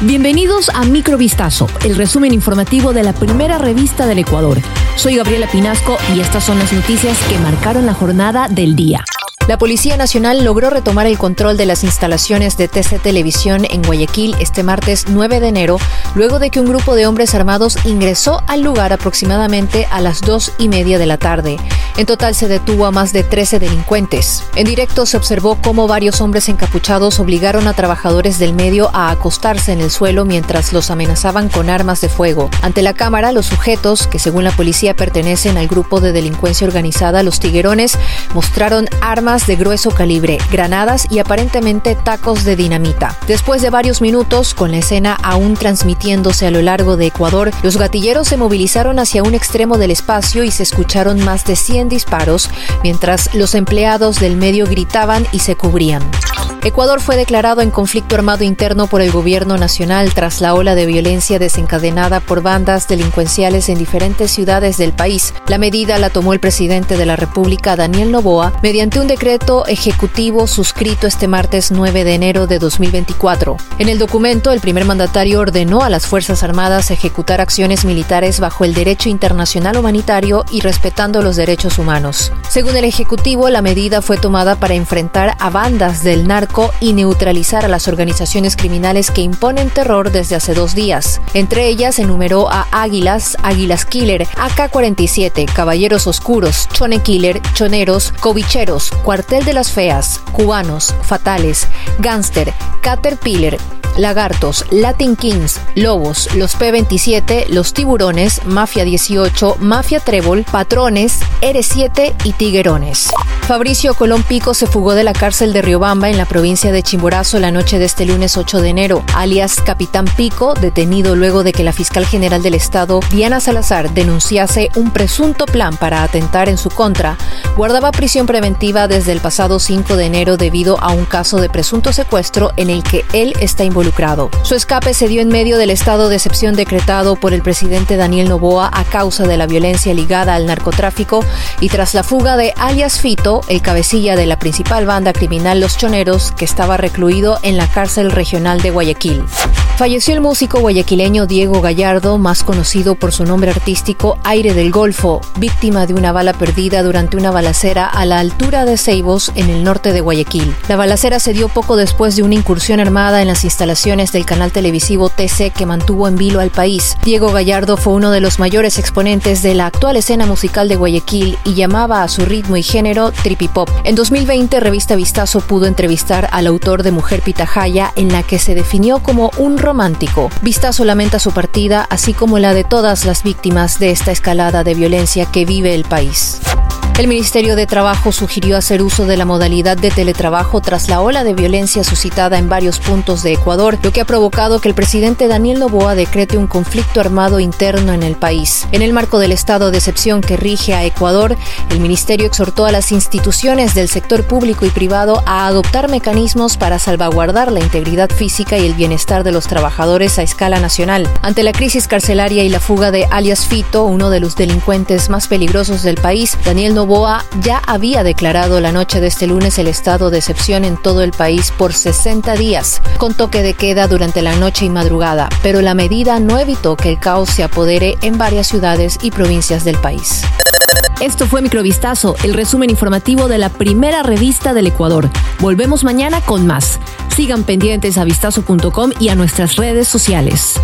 Bienvenidos a Microvistazo, el resumen informativo de la primera revista del Ecuador. Soy Gabriela Pinasco y estas son las noticias que marcaron la jornada del día. La Policía Nacional logró retomar el control de las instalaciones de TC Televisión en Guayaquil este martes 9 de enero, luego de que un grupo de hombres armados ingresó al lugar aproximadamente a las dos y media de la tarde. En total se detuvo a más de 13 delincuentes. En directo se observó cómo varios hombres encapuchados obligaron a trabajadores del medio a acostarse en el suelo mientras los amenazaban con armas de fuego. Ante la cámara, los sujetos, que según la policía pertenecen al grupo de delincuencia organizada Los Tiguerones, mostraron armas de grueso calibre, granadas y aparentemente tacos de dinamita. Después de varios minutos, con la escena aún transmitiéndose a lo largo de Ecuador, los gatilleros se movilizaron hacia un extremo del espacio y se escucharon más de 100 disparos, mientras los empleados del medio gritaban y se cubrían. Ecuador fue declarado en conflicto armado interno por el gobierno nacional tras la ola de violencia desencadenada por bandas delincuenciales en diferentes ciudades del país. La medida la tomó el presidente de la República, Daniel Noboa, mediante un decreto ejecutivo suscrito este martes 9 de enero de 2024. En el documento, el primer mandatario ordenó a las Fuerzas Armadas ejecutar acciones militares bajo el derecho internacional humanitario y respetando los derechos humanos. Según el Ejecutivo, la medida fue tomada para enfrentar a bandas del narco y neutralizar a las organizaciones criminales que imponen terror desde hace dos días. Entre ellas enumeró a Águilas, Águilas Killer, AK-47, Caballeros Oscuros, Chone Killer, Choneros, Cobicheros, Cuartel de las Feas, Cubanos, Fatales, Gangster, Caterpillar, Lagartos, Latin Kings, Lobos, los P27, los Tiburones, Mafia 18, Mafia Trébol, Patrones, R7 y Tiguerones. Fabricio Colón Pico se fugó de la cárcel de Riobamba en la provincia de Chimborazo la noche de este lunes 8 de enero, alias Capitán Pico, detenido luego de que la fiscal general del Estado, Diana Salazar, denunciase un presunto plan para atentar en su contra, guardaba prisión preventiva desde el pasado 5 de enero debido a un caso de presunto secuestro en el que él está involucrado. Su escape se dio en medio del estado de excepción decretado por el presidente Daniel Noboa a causa de la violencia ligada al narcotráfico y tras la fuga de alias Fito, el cabecilla de la principal banda criminal Los Choneros, que estaba recluido en la cárcel regional de Guayaquil. Falleció el músico guayaquileño Diego Gallardo, más conocido por su nombre artístico Aire del Golfo, víctima de una bala perdida durante una balacera a la altura de Ceibos, en el norte de Guayaquil. La balacera se dio poco después de una incursión armada en las instalaciones del canal televisivo TC que mantuvo en vilo al país. Diego Gallardo fue uno de los mayores exponentes de la actual escena musical de Guayaquil y llamaba a su ritmo y género tripipop. En 2020, Revista Vistazo pudo entrevistar al autor de Mujer Pitahaya, en la que se definió como un romántico. Vistazo lamenta su partida, así como la de todas las víctimas de esta escalada de violencia que vive el país. El Ministerio de Trabajo sugirió hacer uso de la modalidad de teletrabajo tras la ola de violencia suscitada en varios puntos de Ecuador, lo que ha provocado que el presidente Daniel Noboa decrete un conflicto armado interno en el país. En el marco del estado de excepción que rige a Ecuador, el ministerio exhortó a las instituciones del sector público y privado a adoptar mecanismos para salvaguardar la integridad física y el bienestar de los trabajadores a escala nacional. Ante la crisis carcelaria y la fuga de alias Fito, uno de los delincuentes más peligrosos del país, Daniel Noboa Novoa ya había declarado la noche de este lunes el estado de excepción en todo el país por 60 días, con toque de queda durante la noche y madrugada, pero la medida no evitó que el caos se apodere en varias ciudades y provincias del país. Esto fue Microvistazo, el resumen informativo de la primera revista del Ecuador. Volvemos mañana con más. Sigan pendientes a vistazo.com y a nuestras redes sociales.